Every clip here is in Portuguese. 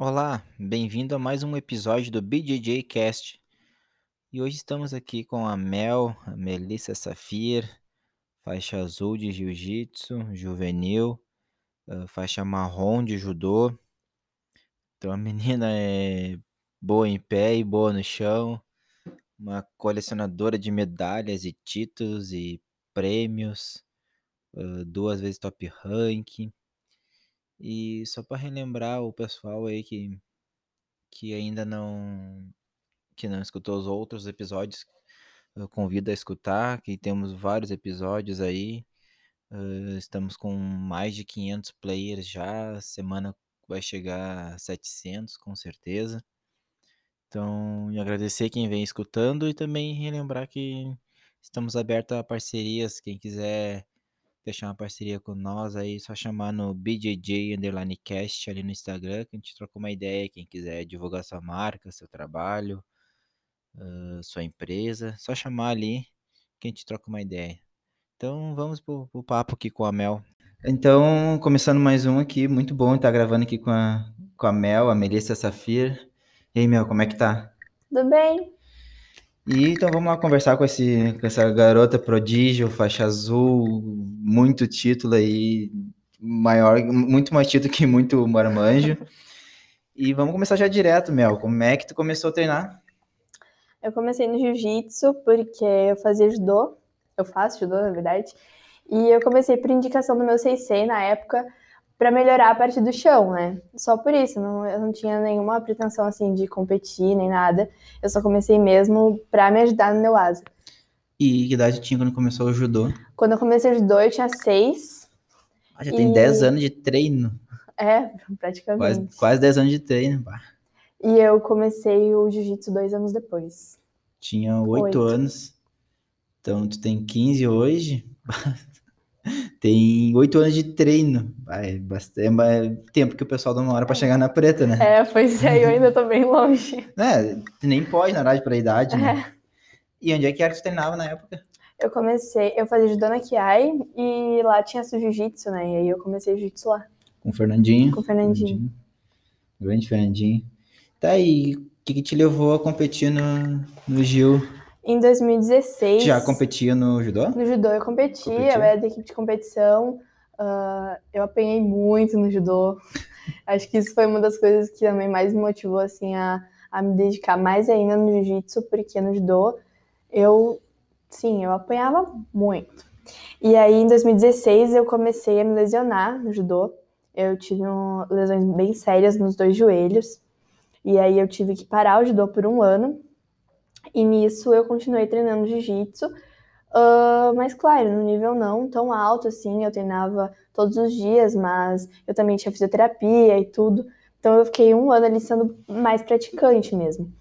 Olá, bem-vindo a mais um episódio do BJJ Cast. E hoje estamos aqui com a Mel, a Melissa Safir, faixa azul de jiu-jitsu, juvenil, uh, faixa marrom de judô. Então a menina é boa em pé e boa no chão, uma colecionadora de medalhas e títulos e prêmios, uh, duas vezes top rank. E só para relembrar o pessoal aí que, que ainda não que não escutou os outros episódios, eu convido a escutar, que temos vários episódios aí. Uh, estamos com mais de 500 players já, semana vai chegar a 700 com certeza. Então, agradecer quem vem escutando e também relembrar que estamos abertos a parcerias, quem quiser fechar uma parceria com nós aí, só chamar no BJJ Underline Cast ali no Instagram, que a gente troca uma ideia, quem quiser divulgar sua marca, seu trabalho, uh, sua empresa, só chamar ali que a gente troca uma ideia. Então vamos pro, pro papo aqui com a Mel. Então, começando mais um aqui, muito bom estar gravando aqui com a, com a Mel, a Melissa Safir. E aí, Mel, como é que tá? Tudo bem? E então vamos lá conversar com, esse, com essa garota prodígio, faixa azul, muito título aí, maior, muito mais título que muito marmanjo. e vamos começar já direto, Mel. Como é que tu começou a treinar? Eu comecei no jiu-jitsu porque eu fazia judô, eu faço judô, na verdade, e eu comecei por indicação do meu sensei na época para melhorar a parte do chão, né? Só por isso, não, eu não tinha nenhuma pretensão assim de competir nem nada. Eu só comecei mesmo para me ajudar no meu asa. E que idade tinha quando começou o judô? Quando eu comecei o judô, eu tinha seis. Ah, já e... tem 10 anos de treino. É, praticamente. Quase, quase 10 anos de treino. Bah. E eu comecei o jiu-jitsu dois anos depois. Tinha oito anos. Então, tu tem 15 hoje. tem oito anos de treino. É, bastante, é tempo que o pessoal dá uma hora para chegar na preta, né? É, pois é, eu ainda tô bem longe. É, nem pode, na verdade, pra idade, né? É. E onde é que era que tu treinava na época? Eu comecei, eu fazia judô na Kiai e lá tinha jiu-jitsu, né? E aí eu comecei jiu-jitsu lá. Com o Fernandinho? Com o Fernandinho. Fernandinho. Grande Fernandinho. Tá aí, o que, que te levou a competir no, no Gil? Em 2016. Já competia no judô? No judô eu competi, Competiu? eu era da equipe de competição. Uh, eu apanhei muito no judô. Acho que isso foi uma das coisas que também mais me motivou assim a, a me dedicar mais ainda no jiu-jitsu, porque no judô eu, sim, eu apanhava muito. E aí em 2016 eu comecei a me lesionar no judô. Eu tive um, lesões bem sérias nos dois joelhos. E aí eu tive que parar o judô por um ano. E nisso eu continuei treinando jiu-jitsu. Uh, mas claro, no nível não tão alto assim, eu treinava todos os dias, mas eu também tinha fisioterapia e tudo. Então eu fiquei um ano ali sendo mais praticante mesmo.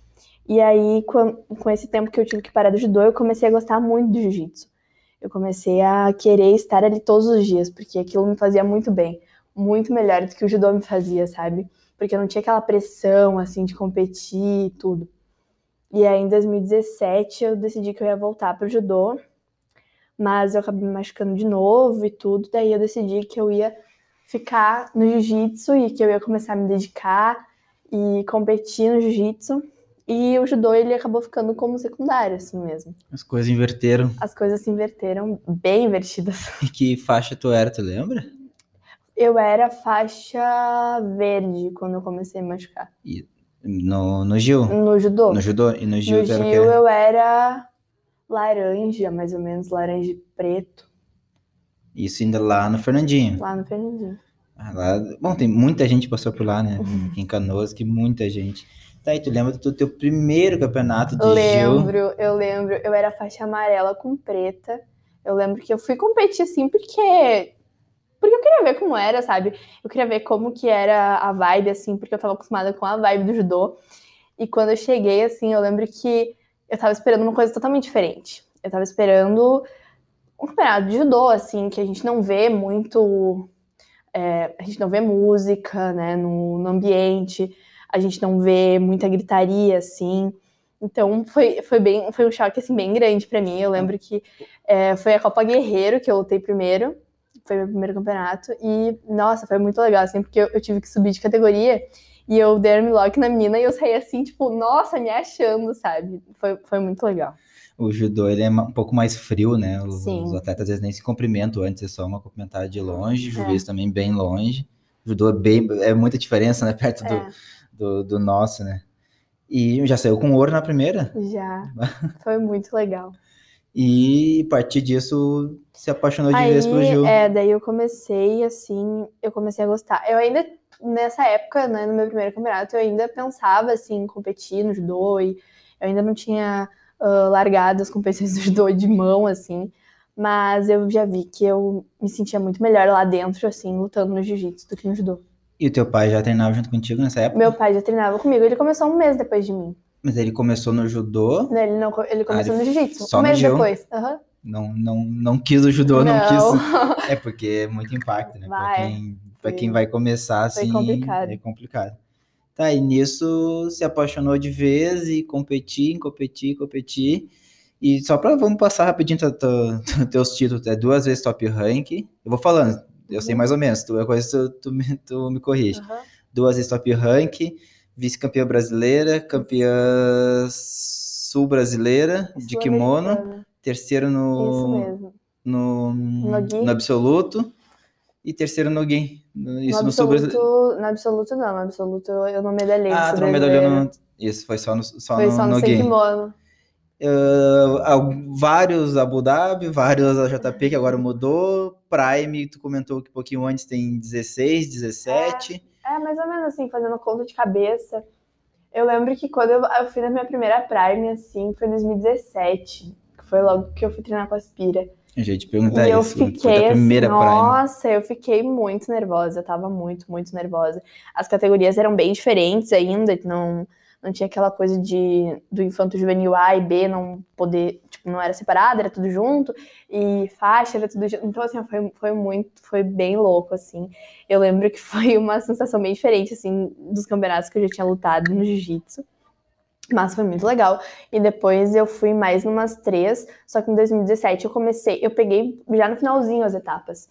E aí, com, com esse tempo que eu tive que parar do judô, eu comecei a gostar muito do jiu-jitsu. Eu comecei a querer estar ali todos os dias, porque aquilo me fazia muito bem, muito melhor do que o judô me fazia, sabe? porque eu não tinha aquela pressão, assim, de competir e tudo. E aí, em 2017, eu decidi que eu ia voltar pro judô, mas eu acabei me machucando de novo e tudo, daí eu decidi que eu ia ficar no jiu-jitsu e que eu ia começar a me dedicar e competir no jiu-jitsu. E o judô, ele acabou ficando como secundário, assim mesmo. As coisas inverteram. As coisas se inverteram, bem invertidas. E que faixa tu era, tu lembra? Eu era faixa verde quando eu comecei a machucar. E no, no Gil? No judô. No judô? E no Gil, no Gil eu era laranja, mais ou menos, laranja e preto. Isso ainda lá no Fernandinho? Lá no Fernandinho. Ah, lá, bom, tem muita gente passou por lá, né? em Canoas, que muita gente. Tá, e tu lembra do teu primeiro campeonato de lembro, Gil? Lembro, eu lembro. Eu era faixa amarela com preta. Eu lembro que eu fui competir assim porque porque eu queria ver como era, sabe? Eu queria ver como que era a vibe, assim, porque eu tava acostumada com a vibe do judô. E quando eu cheguei, assim, eu lembro que eu tava esperando uma coisa totalmente diferente. Eu tava esperando um campeonato de judô, assim, que a gente não vê muito. É, a gente não vê música, né, no, no ambiente, a gente não vê muita gritaria, assim. Então foi, foi bem foi um choque assim bem grande para mim. Eu lembro que é, foi a Copa Guerreiro que eu lutei primeiro foi meu primeiro campeonato. E, nossa, foi muito legal, assim, porque eu, eu tive que subir de categoria. E eu dei armlock na menina e eu saí assim, tipo, nossa, me achando, sabe? Foi, foi muito legal. O judô, ele é um pouco mais frio, né? Os, os atletas às vezes nem se cumprimentam antes, é só uma cumprimentada de longe, o é. também bem longe. O judô é bem, é muita diferença, né? Perto é. do, do, do nosso, né? E já saiu com ouro na primeira? Já. Foi muito legal. E a partir disso se apaixonou de Aí, vez por Gil. É, daí eu comecei assim, eu comecei a gostar. Eu ainda, nessa época, né, no meu primeiro campeonato, eu ainda pensava assim, em competir no judô e eu ainda não tinha uh, largado as competições do judô de mão, assim. Mas eu já vi que eu me sentia muito melhor lá dentro, assim, lutando no jiu-jitsu do que no judô. E o teu pai já treinava junto contigo nessa época? Meu pai já treinava comigo. Ele começou um mês depois de mim. Mas ele começou no judô? Ele, não, ele começou ah, ele no jiu-jitsu. Um mês depois. Uhum. Não, não, não quis o judô, não, não quis. É porque é muito impacto, né? Vai, pra, quem, pra quem vai começar assim. complicado. É complicado. Tá, e nisso se apaixonou de vez e competir, competir, competir. E só para vamos passar rapidinho teus títulos, é duas vezes top rank. Eu vou falando, eu sei mais ou menos, tu, coisa tu, tu, me, corrige. Uhum. Duas vezes top rank, vice-campeã brasileira, campeã sul-brasileira de kimono, terceiro no, no, no, no absoluto e terceiro no game. Isso no, absoluto, no, no absoluto não, no absoluto eu não medalhei. Ah, tu não medalhou no... Isso, foi só no, só foi no, só no, no kimono. Uh, vários Abu Dhabi, vários AJP que agora mudou. Prime, tu comentou que um pouquinho antes tem 16, 17. É, é mais ou menos assim, fazendo conta de cabeça. Eu lembro que quando eu, eu fui na minha primeira Prime, assim, foi em 2017. Que foi logo que eu fui treinar com a Aspira. Eu já ia te perguntar e isso. Eu fiquei assim, nossa, eu fiquei muito nervosa. Eu tava muito, muito nervosa. As categorias eram bem diferentes ainda, não não tinha aquela coisa de do infanto juvenil A e B não poder, tipo, não era separado, era tudo junto, e faixa era tudo junto. Então, assim, foi, foi muito, foi bem louco, assim. Eu lembro que foi uma sensação bem diferente, assim, dos campeonatos que eu já tinha lutado no jiu-jitsu. Mas foi muito legal. E depois eu fui mais numas três, só que em 2017 eu comecei, eu peguei já no finalzinho as etapas.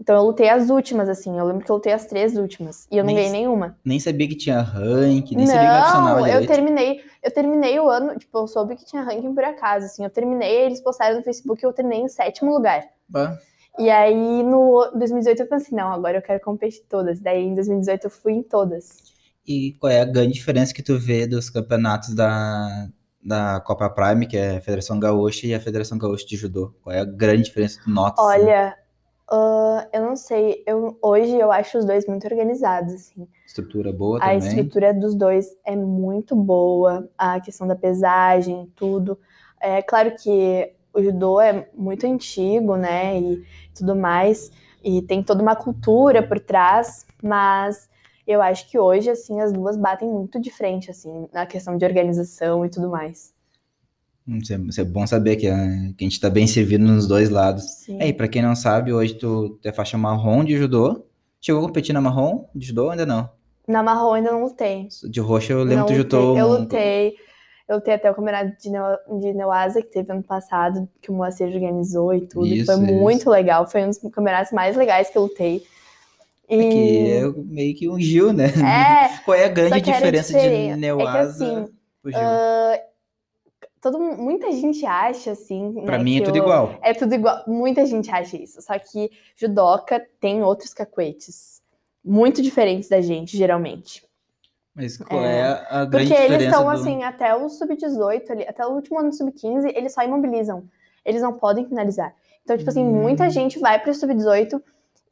Então eu lutei as últimas, assim. Eu lembro que eu lutei as três últimas. E eu não nem, ganhei nenhuma. Nem sabia que tinha ranking, nem não, sabia que opcional. Eu terminei, eu terminei o ano, tipo, eu soube que tinha ranking por acaso, assim. Eu terminei, eles postaram no Facebook e eu terminei em sétimo lugar. Bah. E aí, no 2018, eu pensei, não, agora eu quero competir todas. Daí, em 2018, eu fui em todas. E qual é a grande diferença que tu vê dos campeonatos da, da Copa Prime, que é a Federação Gaúcha, e a Federação Gaúcha de Judô? Qual é a grande diferença do notas? Olha, Uh, eu não sei. Eu, hoje eu acho os dois muito organizados, assim. Estrutura boa a também. A estrutura dos dois é muito boa. A questão da pesagem, tudo. É claro que o judô é muito antigo, né? E tudo mais. E tem toda uma cultura por trás. Mas eu acho que hoje, assim, as duas batem muito de frente, assim, na questão de organização e tudo mais. Isso é, isso é bom saber que a, que a gente está bem servido nos dois lados. Sim. É, e para quem não sabe, hoje tu, é faixa marrom de judô. Chegou a competir na marrom de judô ainda não? Na marrom ainda não lutei. De roxo eu lembro que tu jutou. Eu lutei. Eu lutei até o campeonato de, Neo, de Neoasa, que teve ano passado, que o Moacir organizou e tudo. Isso, foi isso. muito legal. Foi um dos campeonatos mais legais que eu lutei. E... É que é meio que um Gil, né? É. Qual é a grande diferença de Neoasa é que, assim, pro Gil? Uh, todo, muita gente acha, assim. Pra né, mim é tudo eu, igual. É tudo igual. Muita gente acha isso. Só que judoca tem outros cacuetes muito diferentes da gente, geralmente. Mas qual é, é a grande Porque eles estão, do... assim, até o sub-18, até o último ano do sub-15, eles só imobilizam. Eles não podem finalizar. Então, tipo assim, hum. muita gente vai pro sub-18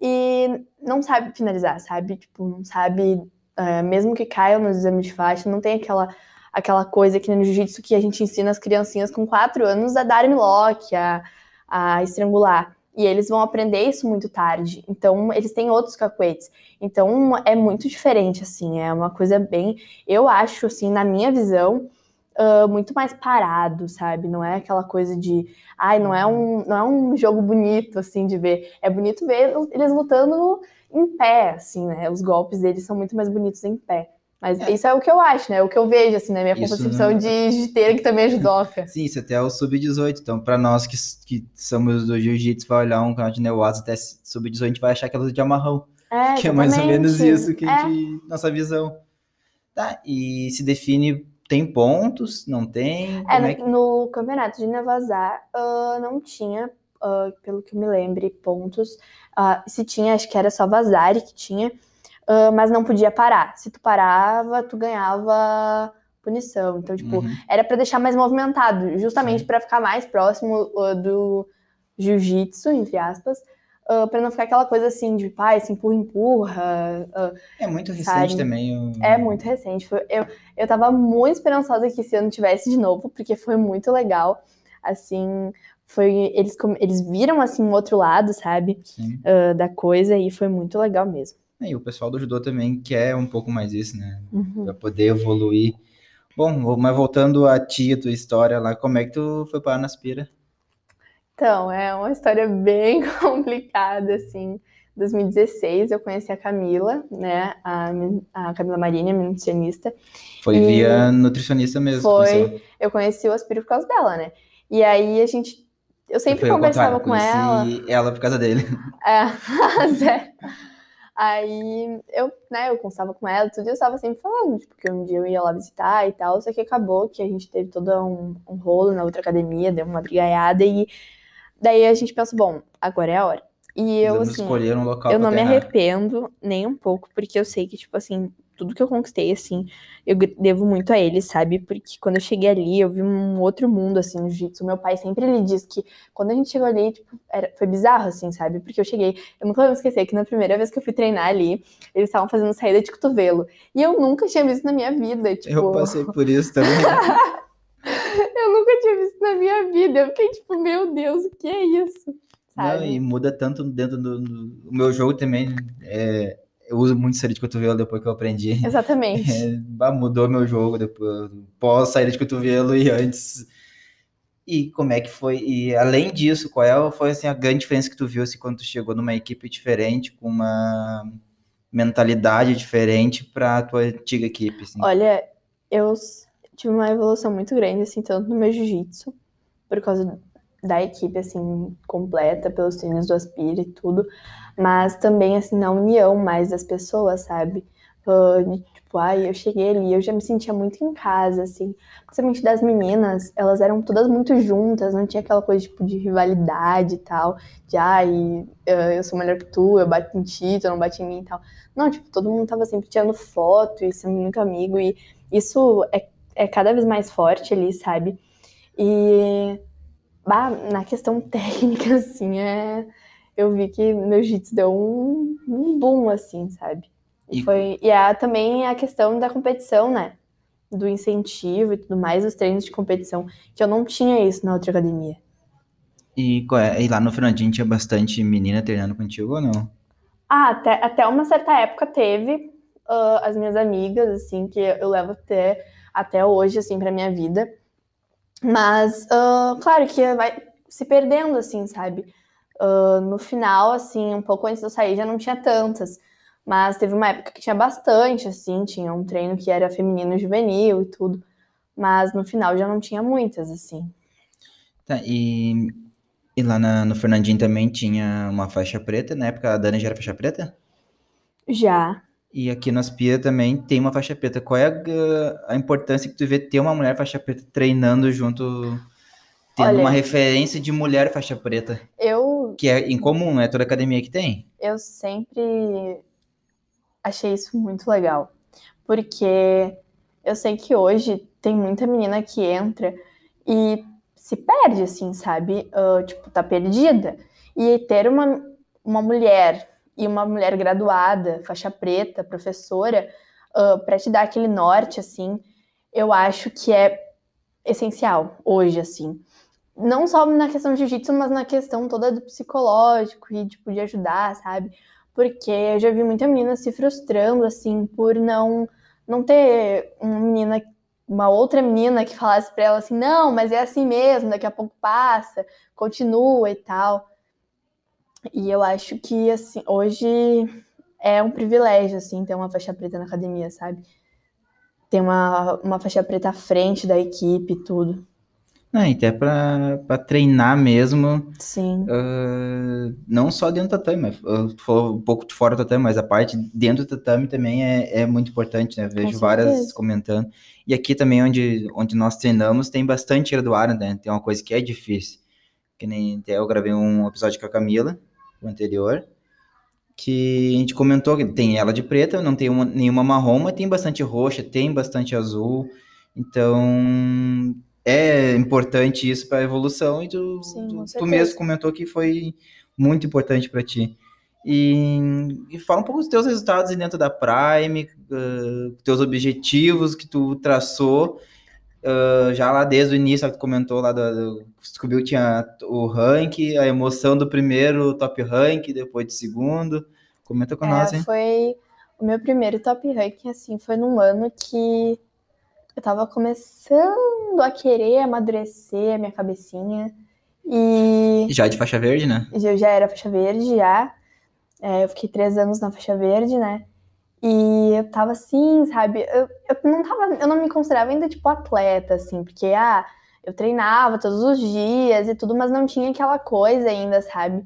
e não sabe finalizar, sabe? Tipo, não sabe, uh, mesmo que caiam nos exames de faixa, não tem aquela aquela coisa que no jiu-jitsu que a gente ensina as criancinhas com 4 anos a dar lock, a, a estrangular. E eles vão aprender isso muito tarde. Então, eles têm outros cacuetes. Então, é muito diferente, assim. É uma coisa bem. Eu acho, assim, na minha visão, uh, muito mais parado, sabe? Não é aquela coisa de. Ai, não é, um, não é um jogo bonito, assim, de ver. É bonito ver eles lutando em pé, assim, né? Os golpes deles são muito mais bonitos em pé. Mas é. isso é o que eu acho, né? O que eu vejo, assim, na minha isso concepção não... de jiu que também é judoca. Sim, isso até é o sub-18. Então, para nós que, que somos do jiu-jitsu, vai olhar um canal de Neoasa até sub-18, a gente vai achar que é de amarrão. É, que é mais ou menos isso que é. a gente, nossa visão. Tá, e se define tem pontos? Não tem? É, no, é que... no, campeonato de Nevazar uh, não tinha, uh, pelo que eu me lembre, pontos. Uh, se tinha, acho que era só Vazari que tinha, mas não podia parar. Se tu parava, tu ganhava punição. Então, tipo, uhum. era para deixar mais movimentado, justamente para ficar mais próximo do jiu-jitsu, entre aspas, Uh, ah, para não ficar aquela coisa assim de pai, se empurra, empurra. Uh, é muito recente sabe? também. É muito recente. Foi, eu, eu tava muito esperançosa que esse ano tivesse de novo, porque foi muito legal. Assim, foi eles, eles viram assim um outro lado, sabe? Uh, da coisa e foi muito legal mesmo. É, e o pessoal do judô também quer um pouco mais isso, né? Uhum. Pra poder evoluir. Bom, mas voltando a ti, a tua história lá, como é que tu foi parar na Aspira? Então, é uma história bem complicada, assim. 2016 eu conheci a Camila, né, a, a Camila Marini, a nutricionista. Foi via nutricionista mesmo. Foi, eu conheci o Aspiro por causa dela, né. E aí a gente, eu sempre conversava com ela. ela por causa dele. É, sério. Aí eu, né, eu conversava com ela, tudo, e eu estava sempre falando, tipo, que um dia eu ia lá visitar e tal, só que acabou que a gente teve todo um, um rolo na outra academia, deu uma brigaiada e Daí a gente pensa, bom, agora é a hora. E eu, assim, um local eu não me arrependo nem um pouco, porque eu sei que, tipo assim, tudo que eu conquistei, assim, eu devo muito a ele, sabe? Porque quando eu cheguei ali, eu vi um outro mundo, assim, no jiu-jitsu. Meu pai sempre lhe diz que quando a gente chegou ali, tipo, era, foi bizarro, assim, sabe? Porque eu cheguei, eu nunca vou esquecer que na primeira vez que eu fui treinar ali, eles estavam fazendo saída de cotovelo. E eu nunca tinha visto na minha vida, tipo... Eu passei por isso também. eu nunca tinha visto na minha vida. Eu fiquei tipo, meu Deus, o que é isso? Sabe? Não, e muda tanto dentro do, do, meu jogo também. É, eu uso muito saída de cotovelo depois que eu aprendi. Exatamente. É, mudou meu jogo depois, pós saída de cotovelo e antes. E como é que foi? E além disso, qual é, foi assim, a grande diferença que tu viu assim, quando tu chegou numa equipe diferente, com uma mentalidade diferente para a tua antiga equipe? Assim? Olha, eu tive uma evolução muito grande, assim, tanto no meu jiu-jitsu, por causa da equipe, assim, completa, pelos treinos do Aspire e tudo, mas também, assim, na união mais das pessoas, sabe? Uh, tipo, ai, eu cheguei ali, eu já me sentia muito em casa, assim, principalmente das meninas, elas eram todas muito juntas, não tinha aquela coisa, tipo, de rivalidade e tal, de, ai, eu sou melhor que tu, eu bato em ti, tu não bate em mim e tal. Não, tipo, todo mundo tava sempre tirando foto e sendo muito amigo, e isso é é cada vez mais forte ali, sabe? E bah, na questão técnica, assim, é, eu vi que meu jiu-jitsu deu um, um boom, assim, sabe? E, foi, e é também a questão da competição, né? Do incentivo e tudo mais, os treinos de competição, que eu não tinha isso na outra academia. E, é, e lá no Fernandinho tinha bastante menina treinando contigo ou não? Ah, até, até uma certa época teve uh, as minhas amigas, assim, que eu levo até até hoje, assim, pra minha vida. Mas, uh, claro que vai se perdendo, assim, sabe? Uh, no final, assim, um pouco antes de eu sair, já não tinha tantas. Mas teve uma época que tinha bastante, assim, tinha um treino que era feminino juvenil e tudo. Mas no final já não tinha muitas, assim. Tá, e, e lá na, no Fernandinho também tinha uma faixa preta? Na época a Dani já era faixa preta? Já. E aqui no Aspia também tem uma faixa preta. Qual é a, a, importância que tu vê ter uma mulher faixa preta treinando junto, tendo Olha, uma referência de mulher faixa preta? Eu. Que é incomum, não é toda academia que tem? Eu sempre achei isso muito legal. Porque eu sei que hoje tem muita menina que entra e se perde, assim, sabe? Uh, tipo, tá perdida. E ter uma, uma mulher e uma mulher graduada, faixa preta, professora, uh, para te dar aquele norte, assim, eu acho que é essencial hoje, assim. Não só na questão de jiu-jitsu, mas na questão toda do psicológico e, tipo, de ajudar, sabe? Porque eu já vi muita menina se frustrando, assim, por não, não ter uma menina, uma outra menina que falasse pra ela assim, não, mas é assim mesmo, daqui a pouco passa, continua e tal. E eu acho que, assim, hoje é um privilégio, assim, ter uma faixa preta na academia, sabe? Ter uma, uma faixa preta à frente da equipe e tudo. Não, até para treinar mesmo. Sim. Uh, não só dentro do tatame, tu falou um pouco de fora do tatame, mas a parte dentro do tatame também é, é muito importante, né? Vejo várias comentando. E aqui também, onde, onde nós treinamos, tem bastante graduado, né? Tem uma coisa que é difícil. Que nem até eu gravei um episódio com a Camila, o anterior, que a gente comentou que tem ela de preta, não tem uma, nenhuma marrom, mas tem bastante roxa, tem bastante azul. Então, é importante isso para a evolução e tu, Sim, tu, tu, mesmo comentou que foi muito importante para ti. E, e, fala um pouco dos teus resultados dentro da Prime, uh, teus objetivos que tu traçou uh, já lá desde o início, que tu comentou lá, do, do, descobriu que tinha o rank, a emoção do primeiro top rank, depois do segundo. Comenta com é, nós, hein? Foi o meu primeiro top rank, assim, foi num ano que eu tava começando a querer amadurecer a minha cabecinha. E. Já de faixa verde, né? Eu já era faixa verde, já. É, eu fiquei três anos na faixa verde, né? E eu tava assim, sabe? Eu, eu não tava. Eu não me considerava ainda, tipo, atleta, assim, porque, ah, eu treinava todos os dias e tudo, mas não tinha aquela coisa ainda, sabe?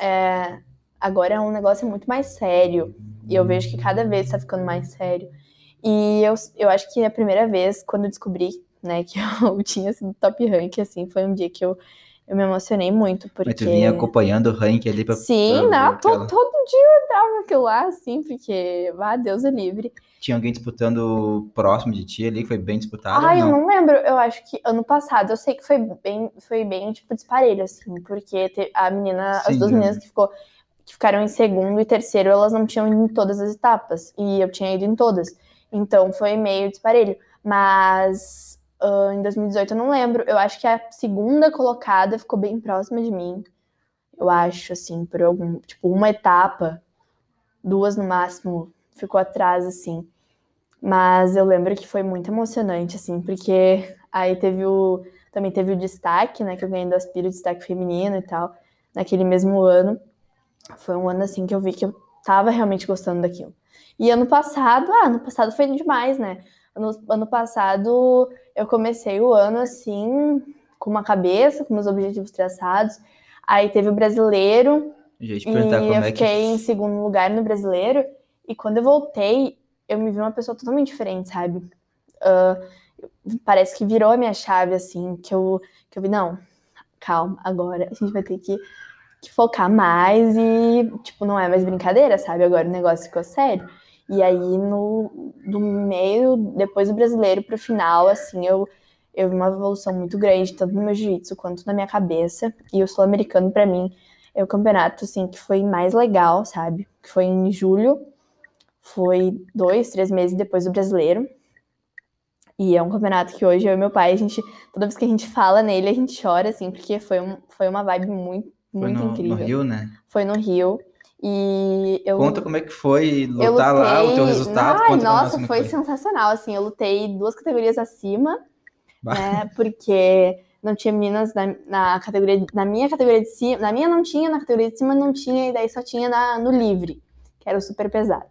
É, agora é um negócio muito mais sério. E eu vejo que cada vez tá ficando mais sério. E eu, eu acho que a primeira vez, quando eu descobri, né, que eu tinha sido top rank, assim, foi um dia que eu, eu me emocionei muito, porque... Mas tu vinha acompanhando o rank ali pra... Sim, pra, não, todo, todo dia eu entrava naquilo lá, assim, porque, ah, Deus é livre. Tinha alguém disputando próximo de ti ali, que foi bem disputado? Ah, eu não lembro, eu acho que ano passado, eu sei que foi bem, foi bem, tipo, disparelho, assim, porque a menina, Sim, as duas meninas que ficou que ficaram em segundo e terceiro, elas não tinham ido em todas as etapas, e eu tinha ido em todas. Então foi meio disparelho. Mas uh, em 2018 eu não lembro. Eu acho que a segunda colocada ficou bem próxima de mim. Eu acho, assim, por algum. Tipo, uma etapa, duas no máximo, ficou atrás, assim. Mas eu lembro que foi muito emocionante, assim, porque aí teve o. Também teve o destaque, né? Que eu ganhei do Aspiro, destaque feminino e tal, naquele mesmo ano. Foi um ano, assim, que eu vi que eu tava realmente gostando daquilo. E ano passado, ah, ano passado foi demais, né? Ano, ano passado eu comecei o ano assim, com uma cabeça, com meus objetivos traçados. Aí teve o brasileiro. e eu é fiquei que... em segundo lugar no brasileiro. E quando eu voltei, eu me vi uma pessoa totalmente diferente, sabe? Uh, parece que virou a minha chave, assim, que eu, que eu vi, não, calma, agora a gente vai ter que, que focar mais e, tipo, não é mais brincadeira, sabe? Agora o negócio ficou sério. E aí, no, do meio, depois do brasileiro pro final, assim, eu, eu vi uma evolução muito grande, tanto no meu jiu-jitsu quanto na minha cabeça. E o sul-americano, para mim, é o campeonato, assim, que foi mais legal, sabe? Que foi em julho, foi dois, três meses depois do brasileiro. E é um campeonato que hoje eu e meu pai, a gente, toda vez que a gente fala nele, a gente chora, assim, porque foi, um, foi uma vibe muito, muito foi no, incrível. No Rio, né? Foi no Rio. E eu. Conta como é que foi lutar lutei... lá, o teu resultado. Ai, nossa, foi, foi sensacional. Assim, eu lutei duas categorias acima, né? Porque não tinha meninas na, na, categoria, na minha categoria de cima. Na minha não tinha, na categoria de cima não tinha, e daí só tinha na, no livre, que era o super pesado.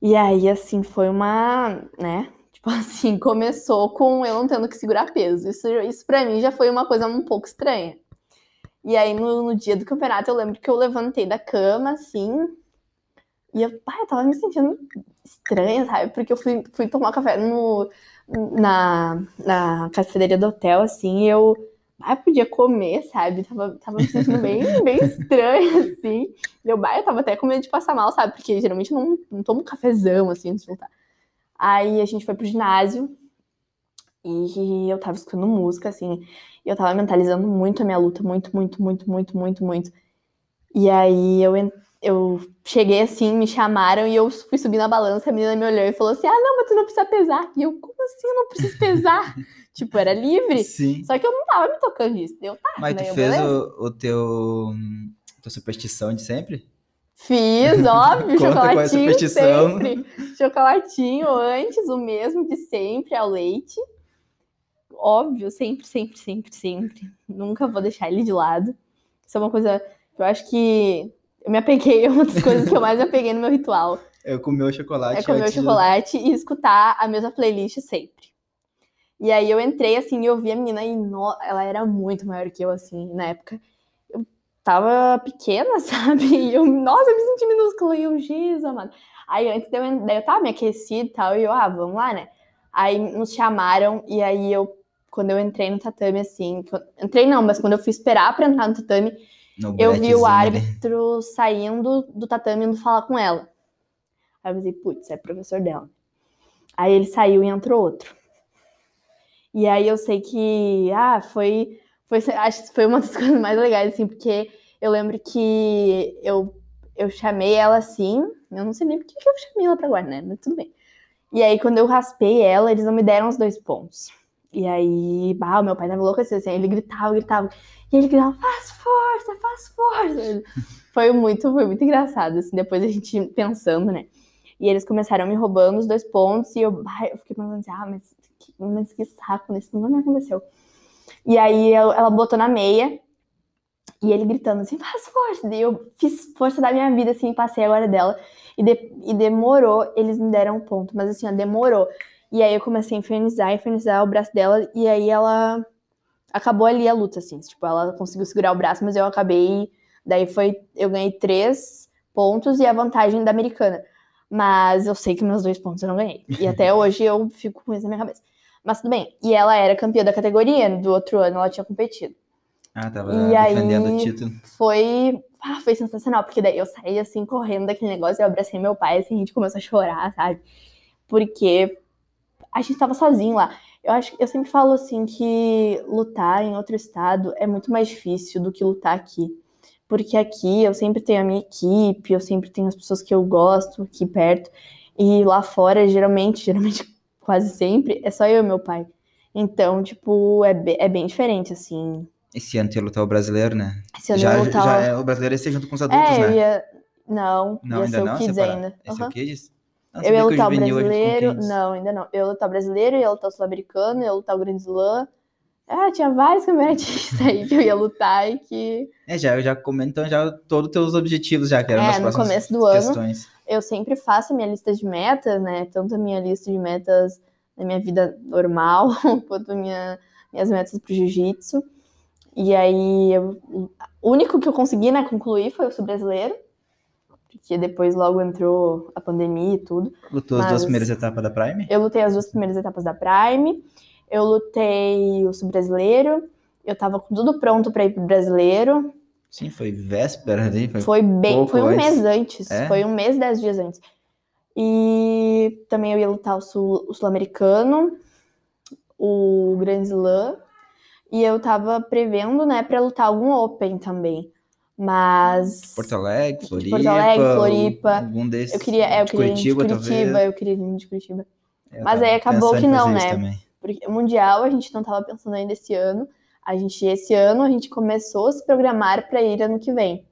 E aí, assim, foi uma, né? Tipo assim, começou com eu não tendo que segurar peso. Isso, isso pra mim já foi uma coisa um pouco estranha. E aí, no, no, dia do campeonato, eu lembro que eu levantei da cama, assim, e eu, pai, eu tava me sentindo estranha, sabe? Porque eu fui, fui tomar café no, na, na cafeteria do hotel, assim, e eu, podia comer, sabe? Tava, tava me sentindo bem, bem estranha, assim. E eu, pai, eu tava até com medo de passar mal, sabe? Porque geralmente não, não tomo cafezão, assim, antes de lutar. Aí a gente foi pro ginásio, e eu tava escutando música, assim, e eu tava mentalizando muito a minha luta, muito, muito, muito, muito, muito, muito. E aí eu, eu cheguei assim, me chamaram e eu fui subir na balança, a menina me olhou e falou assim: Ah, não, mas tu não precisa pesar. E eu, como assim eu não preciso pesar? tipo, era livre. Sim. Só que eu não tava me tocando nisso. Deu, tá, mas né? tu fez o, o teu. tua superstição de sempre? Fiz, óbvio, chocolatinho sempre. Chocolatinho antes, o mesmo de sempre, ao leite óbvio, sempre, sempre, sempre, sempre. Nunca vou deixar ele de lado. Isso é uma coisa que eu acho que eu me apeguei, é uma das coisas que eu mais me apeguei no meu ritual. É comer o chocolate. É comer o chocolate de... e escutar a mesma playlist sempre. E aí eu entrei, assim, e eu vi a menina e no... ela era muito maior que eu, assim, na época. Eu tava pequena, sabe? E eu, nossa, eu me senti minúscula. E eu, Jesus, amado. Aí antes de eu, daí eu tava me aquecido e tal, e eu, ah, vamos lá, né? Aí nos chamaram, e aí eu, quando eu entrei no tatame, assim, entrei não, mas quando eu fui esperar pra entrar no tatame, no eu vi o árbitro saindo do tatame indo falar com ela. Aí eu pensei, putz, é professor dela. Aí ele saiu e entrou outro. E aí eu sei que, ah, foi, foi acho que foi uma das coisas mais legais, assim, porque eu lembro que eu, eu chamei ela assim, eu não sei nem por que eu chamei ela pra guardar, né? Mas tudo bem. E aí, quando eu raspei ela, eles não me deram os dois pontos. E aí, bah, o meu pai tava louco assim, ele gritava, gritava. E ele gritava, faz força, faz força. foi muito, foi muito engraçado, assim, depois a gente pensando, né? E eles começaram me roubando os dois pontos e eu, bah, eu fiquei pensando assim, ah, mas que, mas que saco, isso não me aconteceu. E aí eu, ela botou na meia e ele gritando assim, faz força. Daí eu fiz força da minha vida, assim, passei agora dela. E, de, e demorou, eles me deram um ponto, mas assim, ó, demorou. E aí eu comecei a infernizar, infernizar o braço dela, e aí ela acabou ali a luta, assim. Tipo, ela conseguiu segurar o braço, mas eu acabei. Daí foi. Eu ganhei três pontos e a vantagem da americana. Mas eu sei que meus dois pontos eu não ganhei. E até hoje eu fico com isso na minha cabeça. Mas tudo bem. E ela era campeã da categoria, do outro ano ela tinha competido. Ah, tava e defendendo aí, o título. Foi, ah, foi sensacional, porque daí eu saí assim, correndo daquele negócio, eu abracei meu pai, assim, a gente começou a chorar, sabe? Porque a gente tava sozinho lá. Eu acho eu sempre falo assim que lutar em outro estado é muito mais difícil do que lutar aqui. Porque aqui eu sempre tenho a minha equipe, eu sempre tenho as pessoas que eu gosto aqui perto. E lá fora, geralmente, geralmente quase sempre, é só eu e meu pai. Então, tipo, é, é bem diferente, assim. Esse ano ia lutar o brasileiro, né? Esse ano já, eu lutar... já é, o brasileiro ia ser junto com os adultos, é, né? Ia... Não, não, ia ainda ser não, o Kids ainda. Esse uhum. é o Kids? Eu ia lutar o brasileiro. Não, ainda não. Eu ia lutar o brasileiro, eu ia lutar o sul-americano, eu ia lutar o Grand Slam. Ah, tinha vários campeonatos aí que eu ia lutar e que. É, já, eu já comento então já todos os teus objetivos, já que eram é, no começo do questões. ano. Eu sempre faço a minha lista de metas, né? Tanto a minha lista de metas na minha vida normal, quanto minha, minhas metas pro jiu-jitsu. E aí, eu, o único que eu consegui, né, concluir foi o sul brasileiro, porque depois logo entrou a pandemia e tudo. Lutou as duas primeiras etapas da Prime? Eu lutei as duas primeiras etapas da Prime, eu lutei o brasileiro, eu tava com tudo pronto para ir pro brasileiro. Sim, foi véspera, né? Foi, foi bem, foi um mês antes, é? foi um mês, dez dias antes. E também eu ia lutar o sul-americano, o, sul o Grand Slam, e eu tava prevendo, né, pra lutar algum Open também. Mas. Porto Alegre, Floripa. Porto Alegre, Floripa. Algum desses. Eu queria, é, eu queria Curitiba, de Curitiba, eu queria ir de Curitiba. Eu Mas aí acabou que não, né? Porque o Mundial a gente não tava pensando ainda esse ano. A gente, esse ano, a gente começou a se programar para ir ano que vem.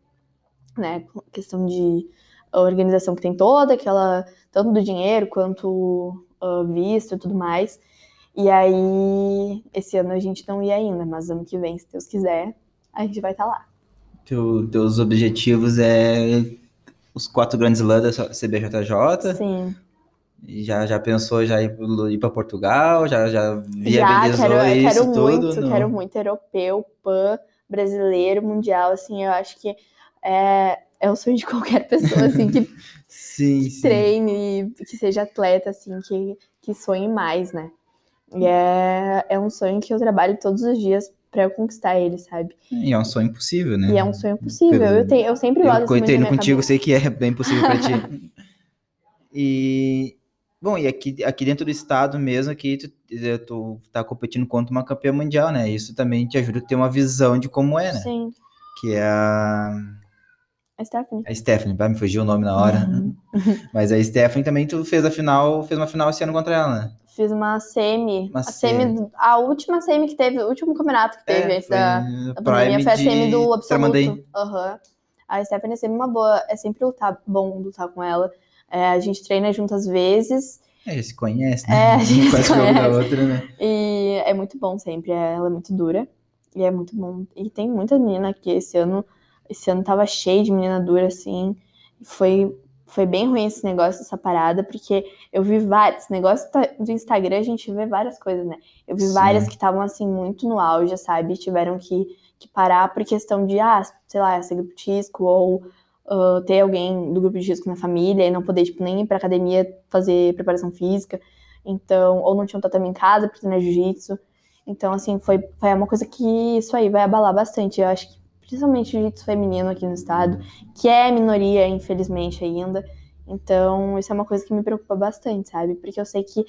Né? Questão de organização que tem toda, aquela. tanto do dinheiro quanto uh, visto e tudo mais. E aí, esse ano a gente não ia ainda, mas ano que vem, se Deus quiser, a gente vai estar tá lá. Teu, teus objetivos é os quatro grandes lãs da CBJJ? Sim. Já, já pensou já ir, ir para Portugal? Já, já viabilizou já, quero, isso quero tudo? Muito. Quero muito europeu, pan, brasileiro, mundial, assim, eu acho que é, é o sonho de qualquer pessoa, assim, que, sim, que treine, que seja atleta, assim, que, que sonhe mais, né? E é, é um sonho que eu trabalho todos os dias para eu conquistar ele, sabe? E é um sonho impossível, né? E é um sonho possível. Pelo... Eu, tenho, eu sempre gosto Eu treino contigo, cabeça. sei que é bem possível para ti. e bom, e aqui, aqui dentro do estado mesmo, aqui tu, tu tá competindo contra uma campeã mundial, né? Isso também te ajuda a ter uma visão de como é, né? Sim. Que é a a Stephanie. A Stephanie, vai me fugir o nome na hora. Uhum. Mas a Stephanie também tu fez a final, fez uma final esse ano contra ela, né? Fiz uma semi. Uma a semi. A última semi que teve, o último campeonato que teve é, da, da pandemia foi a semi do Absoluto. Uhum. A Stephanie é sempre uma boa, é sempre lutar, bom lutar com ela. É, a gente treina junto às vezes. É, se conhece, né? É, a gente se conhece. Da outra, né? E é muito bom sempre, ela é muito dura. E é muito bom. E tem muita menina que esse ano, esse ano tava cheio de menina dura, assim. Foi foi bem ruim esse negócio, essa parada, porque eu vi vários. Negócio do Instagram, a gente vê várias coisas, né? Eu vi Sim. várias que estavam, assim, muito no auge, sabe? Tiveram que, que parar por questão de, ah, sei lá, ser grupo de risco, ou uh, ter alguém do grupo de risco na família e não poder, tipo, nem ir pra academia fazer preparação física. Então, ou não tinha um tatame em casa pra treinar jiu-jitsu. Então, assim, foi, foi uma coisa que isso aí vai abalar bastante. Eu acho que principalmente jiu-jitsu feminino aqui no estado, que é minoria, infelizmente, ainda. Então, isso é uma coisa que me preocupa bastante, sabe? Porque eu sei que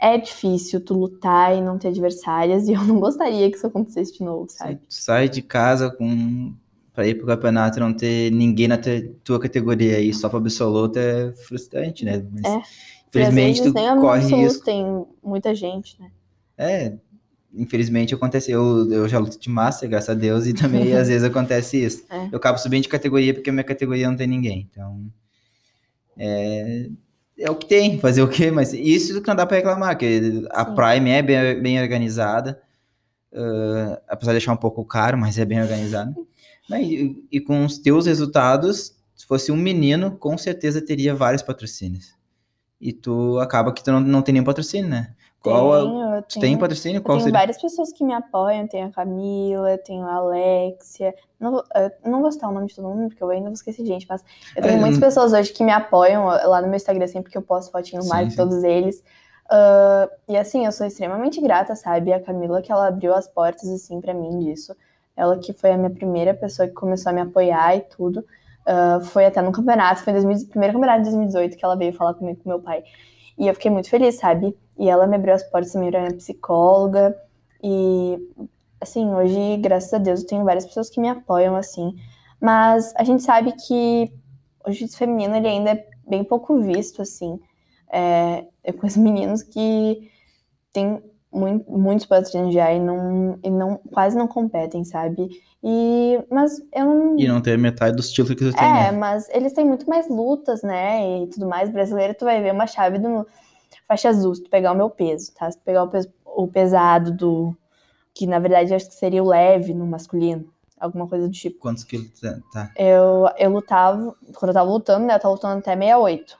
é difícil tu lutar e não ter adversárias, e eu não gostaria que isso acontecesse de novo, sabe? Sai de casa com para ir pro campeonato e não ter ninguém na tua categoria aí só para absoluto é frustrante, né? Mas, é. Infelizmente, tu nem corre absoluto risco. tem muita gente, né? É, infelizmente aconteceu. Eu, já luto de master, graças a Deus, e também às vezes acontece isso. É. Eu acabo subindo de categoria porque a minha categoria não tem ninguém. Então. É, é o que tem, fazer o quê? Mas isso que não dá para reclamar, que a Sim. Prime é bem, bem organizada. Uh, apesar de deixar um pouco caro, mas é bem organizada. E, e, com os teus resultados, se fosse um menino, com certeza teria vários patrocínios. E tu acaba que tu não, não tem nenhum patrocínio, né? Qual tenho, a... tenho, tem patrocínio? Qual tenho seria? várias pessoas que me apoiam. Tenho a Camila, tenho a Alexia. Não, não vou citar o nome de todo mundo, porque eu ainda vou esquecer gente, mas eu tenho é, muitas não... pessoas hoje que me apoiam lá no meu Instagram, sempre que eu posto fotinho no mar de todos eles. Uh, e assim, eu sou extremamente grata, sabe? A Camila, que ela abriu as portas, assim, para mim disso. Ela que foi a minha primeira pessoa que começou a me apoiar e tudo. Uh, foi até no campeonato, foi no primeiro campeonato de 2018 que ela veio falar comigo com meu pai. E eu fiquei muito feliz, sabe? E ela me abriu as portas também pra minha psicóloga. E, assim, hoje, graças a Deus, eu tenho várias pessoas que me apoiam, assim. Mas a gente sabe que o jiu-jitsu feminino, ele ainda é bem pouco visto, assim. É, eu conheço meninos que têm muito, muitos patrocínios já e não, e não quase não competem, sabe? E, mas eu não. E não tem metade dos títulos que você tem. É, né? mas eles têm muito mais lutas, né? E tudo mais. Brasileiro, tu vai ver uma chave do faixa azul, se tu pegar o meu peso, tá? Se tu pegar o, peso, o pesado do. Que na verdade acho que seria o leve no masculino. Alguma coisa do tipo. Quantos quilos tá? Eu, eu lutava. Quando eu tava lutando, né? Eu tava lutando até 68.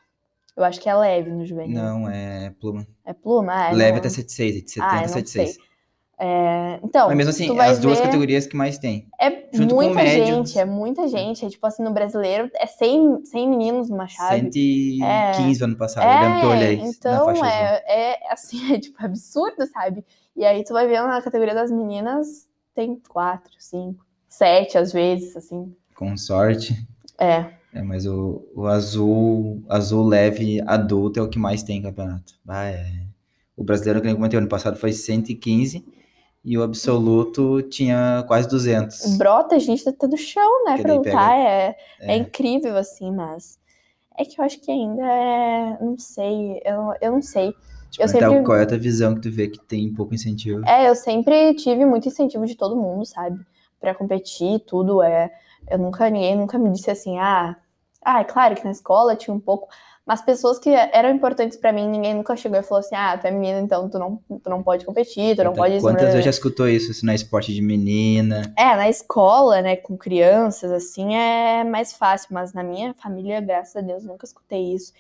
Eu acho que é leve no juvenil. Não, é pluma. É pluma? Ah, leve não... até 76, de 70 ah, a 76. Sei. É, então, Mas mesmo assim, é as duas categorias que mais tem. É Junto muita gente, é muita gente. É tipo assim, no brasileiro é 100, 100 meninos numa chave. 115 é, ano passado, é, eu lembro que eu olhei. Então, é, é assim, é tipo absurdo, sabe? E aí tu vai ver na categoria das meninas, tem quatro, cinco, sete às vezes, assim. Com sorte. É. É, mas o, o azul, azul leve adulto é o que mais tem em campeonato. Ah, é. O brasileiro, que eu comentei ano passado, foi 115 e o absoluto tinha quase 200. Brota gente tá do chão, né, pra lutar. Pega... É, é. é incrível, assim, mas é que eu acho que ainda é. Não sei, eu, eu não sei. Tipo, eu sempre... qual é a tua visão que tu vê que tem pouco incentivo? É, eu sempre tive muito incentivo de todo mundo, sabe? Pra competir, tudo. É, eu nunca, ninguém nunca me disse assim, ah, ah, é claro que na escola tinha um pouco, mas pessoas que eram importantes para mim, ninguém nunca chegou e falou assim: ah, tu é menina, então tu não, tu não pode competir, tu não então, pode. Quantas vezes já escutou isso? Não é esporte de menina? É, na escola, né, com crianças, assim, é mais fácil, mas na minha família, graças a Deus, nunca escutei isso.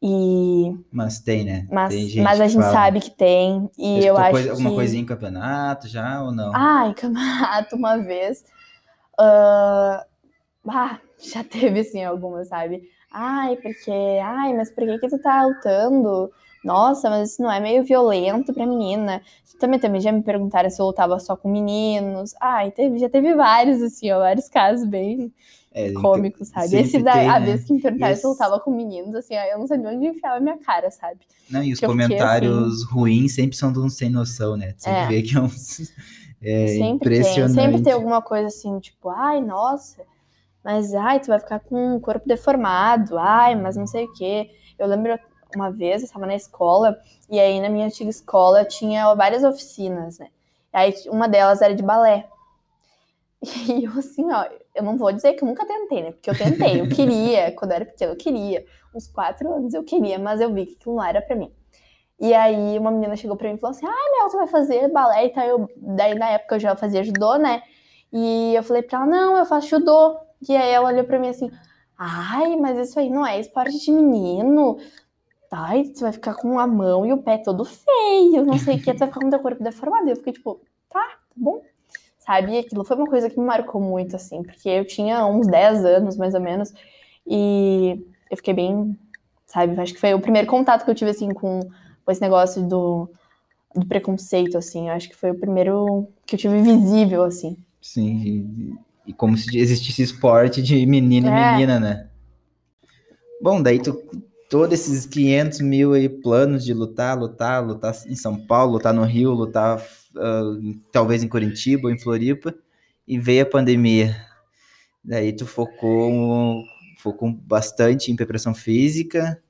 E... Mas tem, né? Mas, tem mas a gente fala... sabe que tem. E eu acho coisa, que... Alguma coisinha em campeonato já ou não? Ah, em campeonato uma vez. Uh... Ah, já teve, assim, algumas, sabe? Ai, porque, ai, mas por que que tu tá lutando? Nossa, mas isso não é meio violento pra menina? Também, também já me perguntaram se eu lutava só com meninos. Ai, teve, já teve vários, assim, ó, vários casos bem é, cômicos, sabe? Esse da, tem, a né? vez que me perguntaram Esse... se eu lutava com meninos, assim, eu não sabia onde enfiar a minha cara, sabe? Não, e os que comentários assim... ruins sempre são de um sem noção, né? Você é. vê que é um... É sempre impressionante. Tem, sempre tem alguma coisa assim, tipo, ai, nossa mas ai, tu vai ficar com o corpo deformado, ai, mas não sei o quê. Eu lembro uma vez, eu estava na escola, e aí na minha antiga escola tinha várias oficinas, né? Aí uma delas era de balé. E eu assim, ó, eu não vou dizer que eu nunca tentei, né? Porque eu tentei, eu queria, quando eu era pequena, eu queria. Uns quatro anos eu queria, mas eu vi que aquilo não era pra mim. E aí uma menina chegou pra mim e falou assim, ai, Mel, tu vai fazer balé e tal. Eu, daí na época eu já fazia judô, né? E eu falei pra ela, não, eu faço judô. E aí ela olhou pra mim assim, Ai, mas isso aí não é esporte de menino. Ai, você vai ficar com a mão e o pé todo feio, não sei o que, você vai ficar com o teu corpo deformado. Eu fiquei tipo, tá, tá bom. Sabe? E aquilo foi uma coisa que me marcou muito, assim, porque eu tinha uns 10 anos, mais ou menos, e eu fiquei bem, sabe? Acho que foi o primeiro contato que eu tive, assim, com, com esse negócio do, do preconceito, assim. Eu acho que foi o primeiro que eu tive visível, assim. Sim, e, como se existisse esporte de menino é. e menina, né? Bom, daí tu todos esses 500 mil aí planos de lutar, lutar, lutar em São Paulo, lutar no Rio, lutar uh, talvez em Curitiba ou em Floripa, e veio a pandemia. Daí tu focou, focou bastante em preparação física.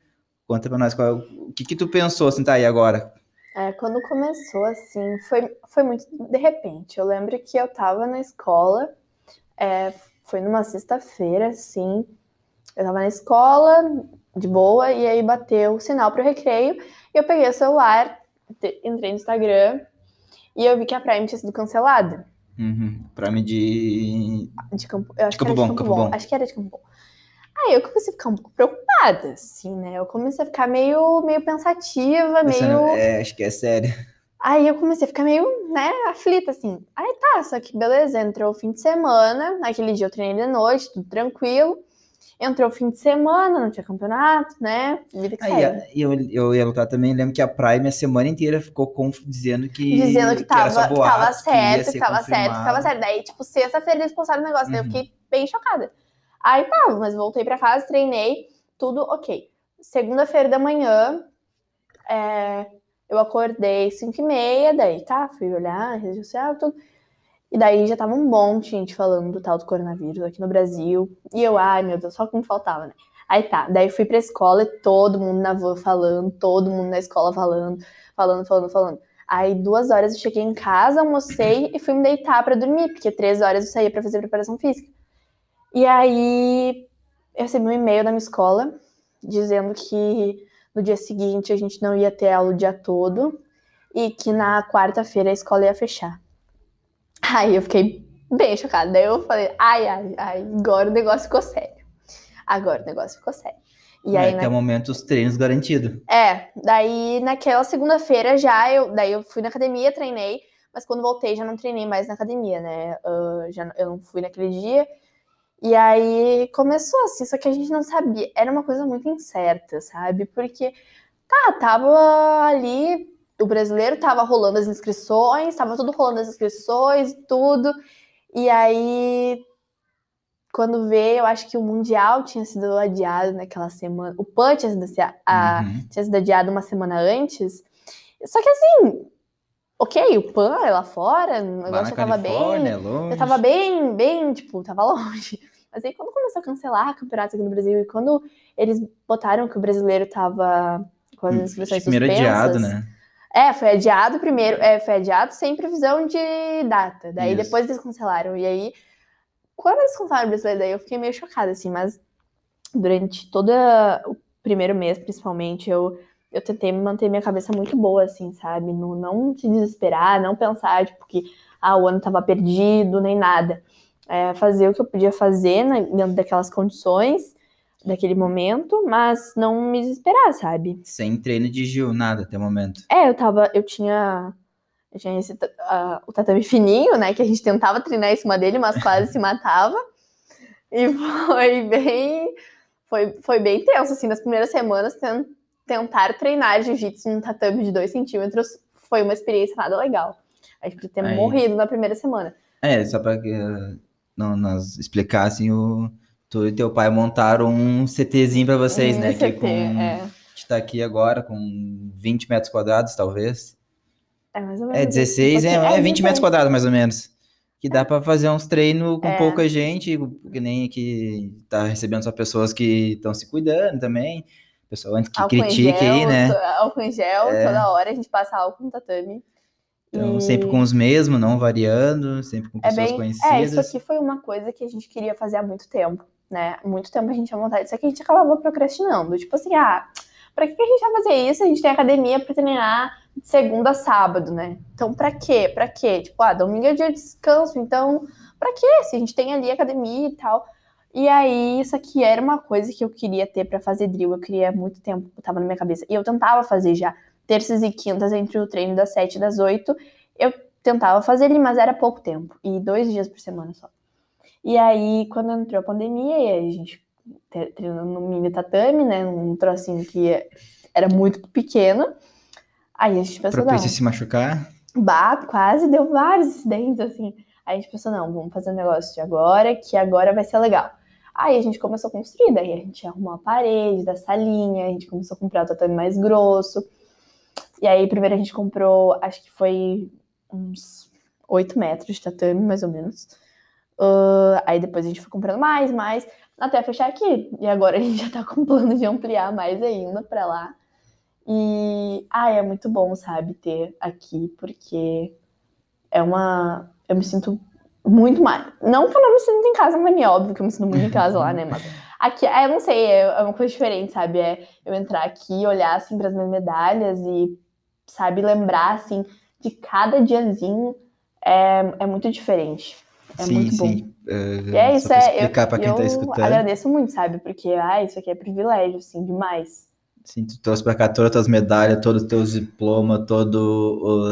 Conta pra nós qual, o que que tu pensou, assim, tá aí agora? É, quando começou, assim, foi, foi muito de repente. Eu lembro que eu tava na escola, é, foi numa sexta-feira, assim, eu tava na escola, de boa, e aí bateu o sinal pro recreio, e eu peguei o celular, entrei no Instagram, e eu vi que a Prime tinha sido cancelada. Uhum. Prime de. De Campo, eu acho de Campo, Bom, de Campo, Campo Bom. Bom. Acho que era de Campo Bom. Aí eu comecei a ficar um pouco preocupada, assim, né? Eu comecei a ficar meio, meio pensativa, meio. É, acho que é sério. Aí eu comecei a ficar meio, né, aflita, assim. Aí tá, só que beleza, entrou o fim de semana, naquele dia eu treinei de noite, tudo tranquilo. Entrou o fim de semana, não tinha campeonato, né? Vida que Aí, eu, eu ia lutar também, lembro que a Prime a semana inteira ficou conf, dizendo que. Dizendo que tava, que, boato, que tava certo, que, tava certo, que tava certo. Daí, tipo, sexta-feira eles postaram o negócio, uhum. daí eu uhum. fiquei bem chocada. Aí tá, mas voltei pra casa, treinei, tudo ok. Segunda-feira da manhã, é, eu acordei 5 e meia, daí tá, fui olhar rede social, tudo. E daí já tava um monte de gente falando do tal do coronavírus aqui no Brasil. E eu, ai meu Deus, só o que me faltava, né? Aí tá, daí fui pra escola e todo mundo na van falando, todo mundo na escola falando, falando, falando, falando. Aí duas horas eu cheguei em casa, almocei e fui me deitar para dormir, porque três horas eu saía para fazer preparação física. E aí eu recebi um e-mail da minha escola dizendo que no dia seguinte a gente não ia ter aula o dia todo e que na quarta-feira a escola ia fechar. Aí eu fiquei bem chocada. Daí eu falei, ai, ai, ai, agora o negócio ficou sério. Agora o negócio ficou sério. E aí, até na... o momento, os treinos garantidos. É, daí naquela segunda-feira já, eu, daí eu fui na academia, treinei, mas quando voltei já não treinei mais na academia, né? Uh, já, eu não fui naquele dia. E aí começou assim, só que a gente não sabia. Era uma coisa muito incerta, sabe? Porque, tá, tava ali o brasileiro tava rolando as inscrições, tava tudo rolando as inscrições tudo. E aí, quando veio, eu acho que o Mundial tinha sido adiado naquela semana. O PAN tinha sido, a, uhum. tinha sido adiado uma semana antes. Só que assim, ok, o PAN é lá fora, o negócio já tava bem. É longe. Já tava bem, bem, tipo, tava longe. Mas aí quando começou a cancelar campeonatos aqui no Brasil e quando eles botaram que o brasileiro tava com as hum, inscrições Primeiro suspensas. Primeiro adiado, né? É, foi adiado primeiro, é, foi adiado sem previsão de data. Daí Isso. depois eles cancelaram. E aí, quando eles cancelaram o brasileiro, daí eu fiquei meio chocada, assim, mas durante todo o primeiro mês, principalmente, eu, eu tentei manter minha cabeça muito boa, assim, sabe? Não, não se desesperar, não pensar, tipo, que ah, o ano tava perdido, nem nada. É, fazer o que eu podia fazer né, dentro daquelas condições daquele momento, mas não me desesperar, sabe? Sem treino de Gil, nada até o momento. É, eu tava, eu tinha, eu tinha esse, uh, o tatame fininho, né, que a gente tentava treinar em cima dele, mas quase se matava. E foi bem, foi, foi bem tenso, assim, nas primeiras semanas, tentar treinar jiu-jitsu num tatame de 2 centímetros foi uma experiência nada legal. A gente podia ter Aí... morrido na primeira semana. É, só pra que uh, não, nós explicassem o Tu e teu pai montaram um CTzinho para vocês, um né? CT, com, é. está aqui agora com 20 metros quadrados, talvez. É mais ou menos. É 16, é, é, 20 metros quadrados, mais ou menos. Que dá para fazer uns treinos com é. pouca gente, que nem que tá recebendo só pessoas que estão se cuidando também. Pessoal antes que álcool critique gel, aí, né? Álcool em gel, é. toda hora a gente passa álcool no tatame. Então, e... sempre com os mesmos, não variando, sempre com pessoas é bem... conhecidas. É, isso aqui foi uma coisa que a gente queria fazer há muito tempo né? Muito tempo a gente tinha vontade, só que a gente acabava procrastinando. Tipo assim, ah, pra que a gente vai fazer isso? A gente tem academia pra treinar de segunda a sábado, né? Então, pra quê? Pra quê? Tipo, ah, domingo é dia de descanso, então, pra quê? Se a gente tem ali academia e tal. E aí, isso aqui era uma coisa que eu queria ter para fazer drill. Eu queria há muito tempo, tava na minha cabeça. E eu tentava fazer já. Terças e quintas, entre o treino das 7 e das 8, eu tentava fazer ele, mas era pouco tempo. E dois dias por semana só. E aí, quando entrou a pandemia, e a gente treinando no mini tatame, né? Um trocinho que era muito pequeno. Aí a gente pensou, Propício não. se machucar? Bah, quase deu vários acidentes, assim. Aí a gente pensou, não, vamos fazer um negócio de agora, que agora vai ser legal. Aí a gente começou a construir, daí a gente arrumou a parede da salinha, a gente começou a comprar o tatame mais grosso. E aí primeiro a gente comprou, acho que foi uns 8 metros de tatame, mais ou menos. Uh, aí depois a gente foi comprando mais, mais, até fechar aqui. E agora a gente já tá com plano de ampliar mais ainda para lá. E, ah, é muito bom, sabe, ter aqui, porque é uma. Eu me sinto muito mais. Não que eu não me sinto em casa, mas é óbvio que eu me sinto muito em casa lá, né? Mas aqui, é, eu não sei, é, é uma coisa diferente, sabe? É eu entrar aqui, olhar assim para as minhas medalhas e, sabe, lembrar assim de cada diazinho é, é muito diferente. É sim, muito sim. bom. Uh, e é isso, é. Eu, pra quem tá eu escutando. agradeço muito, sabe? Porque, ah, isso aqui é privilégio, assim, demais. Sim, tu trouxe pra cá todas as tuas medalhas, todos os teus diplomas, todas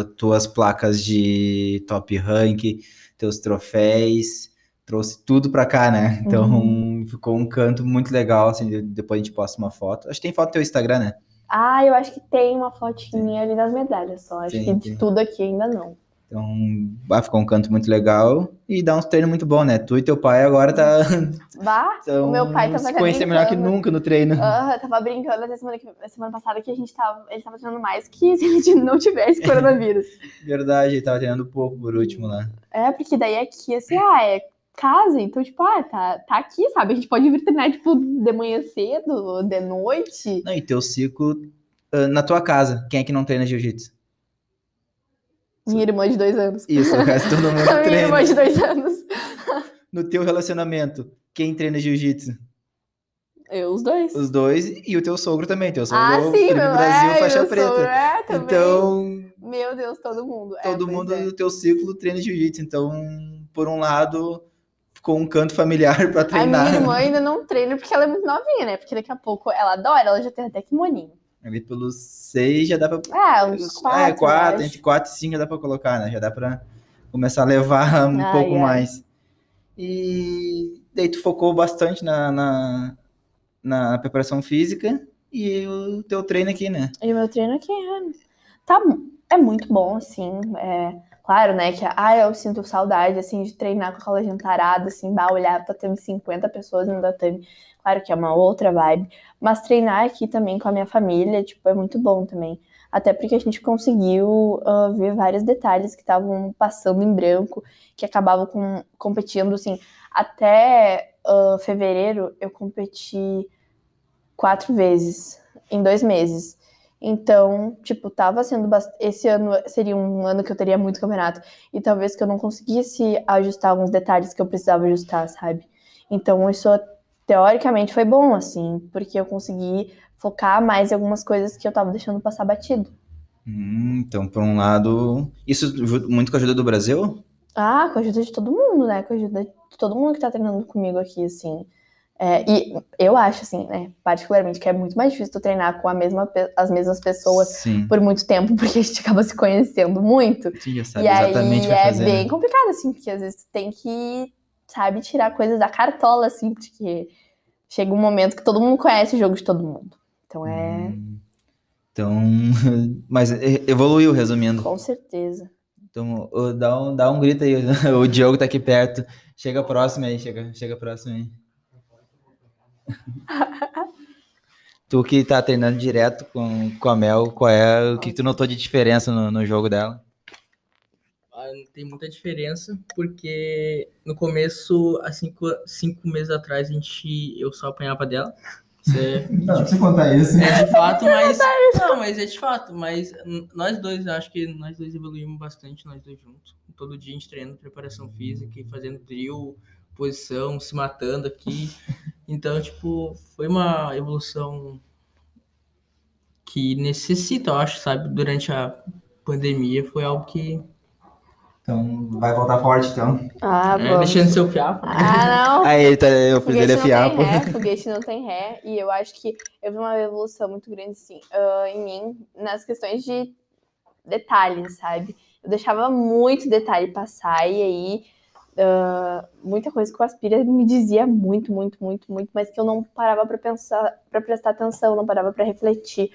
as tuas placas de top rank, teus troféus, trouxe tudo pra cá, né? Então uhum. ficou um canto muito legal, assim, depois a gente posta uma foto. Acho que tem foto no teu Instagram, né? Ah, eu acho que tem uma fotinha ali das medalhas só. Acho sim, que de sim. tudo aqui ainda não. Então, vai ficar um canto muito legal e dá uns treinos muito bom, né? Tu e teu pai agora tá. Bah, o meu pai tava se conhecer melhor que nunca no treino. Aham, uh, tava brincando até semana, semana passada que a gente tava. Ele tava treinando mais que se a gente não tivesse coronavírus. Verdade, ele tava treinando pouco por último lá. É, porque daí aqui, assim, ah, é casa, então, tipo, ah, tá, tá aqui, sabe? A gente pode vir treinar, tipo, de manhã cedo, de noite. Não, e teu ciclo uh, na tua casa. Quem é que não treina jiu-jitsu? Minha irmã de dois anos. Isso, o resto todo mundo treina. Minha irmã de dois anos. No teu relacionamento, quem treina jiu-jitsu? Eu, os dois. Os dois e o teu sogro também. Teu sogro ah, sim, meu, Brasil, é, faixa preta. Sogro, é, também. Então. Meu Deus, todo mundo. É, todo é, mundo do teu ciclo treina jiu-jitsu. Então, por um lado, ficou um canto familiar para treinar. A minha irmã ainda não treina porque ela é muito novinha, né? Porque daqui a pouco ela adora, ela já tem até kimoninho. Ali pelos seis já dá pra. É, uns quatro. É, quatro, entre quatro e cinco já dá pra colocar, né? Já dá pra começar a levar um ai, pouco ai. mais. E daí tu focou bastante na, na, na, preparação física e o teu treino aqui, né? E o meu treino aqui é, tá, é muito bom, assim. É, claro, né, que ah, eu sinto saudade, assim, de treinar com aquela gentarada, assim, bah, olhar, tá tendo 50 pessoas no tatame. Claro que é uma outra vibe, mas treinar aqui também com a minha família, tipo, é muito bom também. Até porque a gente conseguiu uh, ver vários detalhes que estavam passando em branco, que acabavam com, competindo, assim. Até uh, fevereiro eu competi quatro vezes em dois meses. Então, tipo, tava sendo bast... esse ano seria um ano que eu teria muito campeonato e talvez que eu não conseguisse ajustar alguns detalhes que eu precisava ajustar, sabe? Então, isso teoricamente foi bom, assim, porque eu consegui focar mais em algumas coisas que eu tava deixando passar batido. Hum, então, por um lado, isso muito com a ajuda do Brasil? Ah, com a ajuda de todo mundo, né? Com a ajuda de todo mundo que tá treinando comigo aqui, assim. É, e eu acho, assim, né, particularmente, que é muito mais difícil tu treinar com a mesma, as mesmas pessoas Sim. por muito tempo, porque a gente acaba se conhecendo muito. Sim, já sabe e exatamente aí é fazer, bem né? complicado, assim, porque às vezes tu tem que sabe tirar coisas da cartola, assim, porque chega um momento que todo mundo conhece o jogo de todo mundo. Então é. Hum, então, mas evoluiu, resumindo. Com certeza. Então, dá um, dá um grito aí, o Diogo tá aqui perto. Chega próximo aí, chega, chega próximo aí. tu que tá treinando direto com, com a Mel, qual é o que tu notou de diferença no, no jogo dela? Tem muita diferença, porque no começo, há cinco, cinco meses atrás, a gente, eu só apanhava dela. É, não, precisa contar isso. É de fato, mas. Não, mas é de fato. Mas nós dois, acho que nós dois evoluímos bastante, nós dois juntos. Todo dia a gente treinando preparação física e fazendo drill, posição, se matando aqui. Então, tipo, foi uma evolução que necessita, eu acho, sabe? Durante a pandemia, foi algo que Então, vai voltar forte, então. Ah, é, mexendo seu fiapo. Ah, não. Aí, tá, eu fiz ele é fiapo. Ré, foguete não tem ré. E eu acho que eu vi uma evolução muito grande, sim, uh, em mim, nas questões de detalhes, sabe? Eu deixava muito detalhe passar e aí uh, muita coisa que o Aspira me dizia muito, muito, muito, muito, mas que eu não parava para pensar, para prestar atenção, não parava para refletir.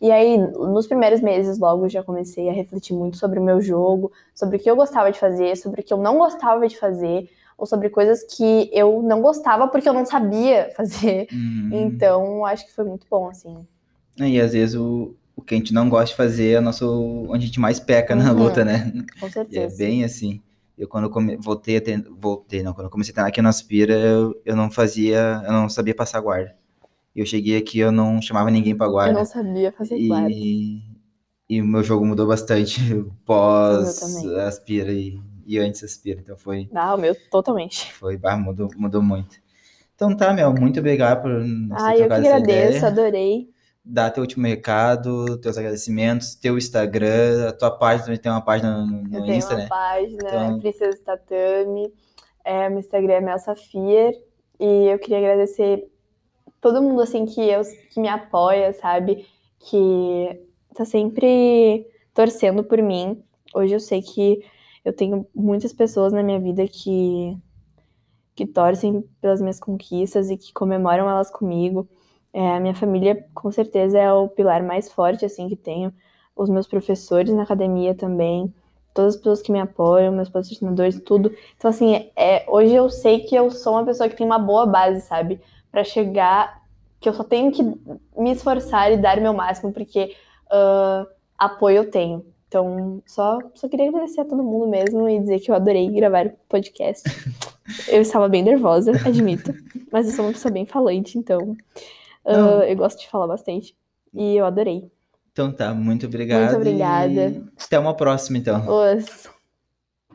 E aí, nos primeiros meses, logo já comecei a refletir muito sobre o meu jogo, sobre o que eu gostava de fazer, sobre o que eu não gostava de fazer, ou sobre coisas que eu não gostava porque eu não sabia fazer. Uhum. Então, acho que foi muito bom, assim. E às vezes o, o que a gente não gosta de fazer é o nosso, onde a gente mais peca na uhum. luta, né? Com certeza. E é bem assim. Eu quando eu come, voltei a ter, voltei, não, quando eu comecei a treinar aqui no Aspira, eu, eu não fazia, eu não sabia passar guarda. Eu cheguei aqui, eu não chamava ninguém para guarda. Eu não sabia fazer e, guarda. E o meu jogo mudou bastante pós Aspira e, e antes Aspira, então foi... Ah, o meu totalmente. Foi, bah, mudou, mudou muito. Então tá, Mel, muito obrigado por Ah, eu que agradeço, ideia. adorei. Dá teu último recado, teus agradecimentos, teu Instagram, a tua página também tem uma página no, no eu Insta, né? página, então... Princesa Tatame, é, meu Instagram é Mel Safir, e eu queria agradecer todo mundo assim que eu que me apoia, sabe? Que tá sempre torcendo por mim. Hoje eu sei que eu tenho muitas pessoas na minha vida que que torcem pelas minhas conquistas e que comemoram elas comigo. É, a minha família, com certeza, é o pilar mais forte assim que tenho. Os meus professores na academia também, todas as pessoas que me apoiam, meus patrocinadores, tudo. Então, assim, é, hoje eu sei que eu sou uma pessoa que tem uma boa base, sabe? Para chegar, que eu só tenho que me esforçar e dar meu máximo, porque uh, apoio eu tenho. Então, só, só queria agradecer a todo mundo mesmo e dizer que eu adorei gravar o podcast. eu estava bem nervosa, admito, mas eu sou uma pessoa bem falante, então uh, eu gosto de falar bastante. E eu adorei. Então tá, muito obrigado. Muito obrigada. Até uma próxima, então. Os...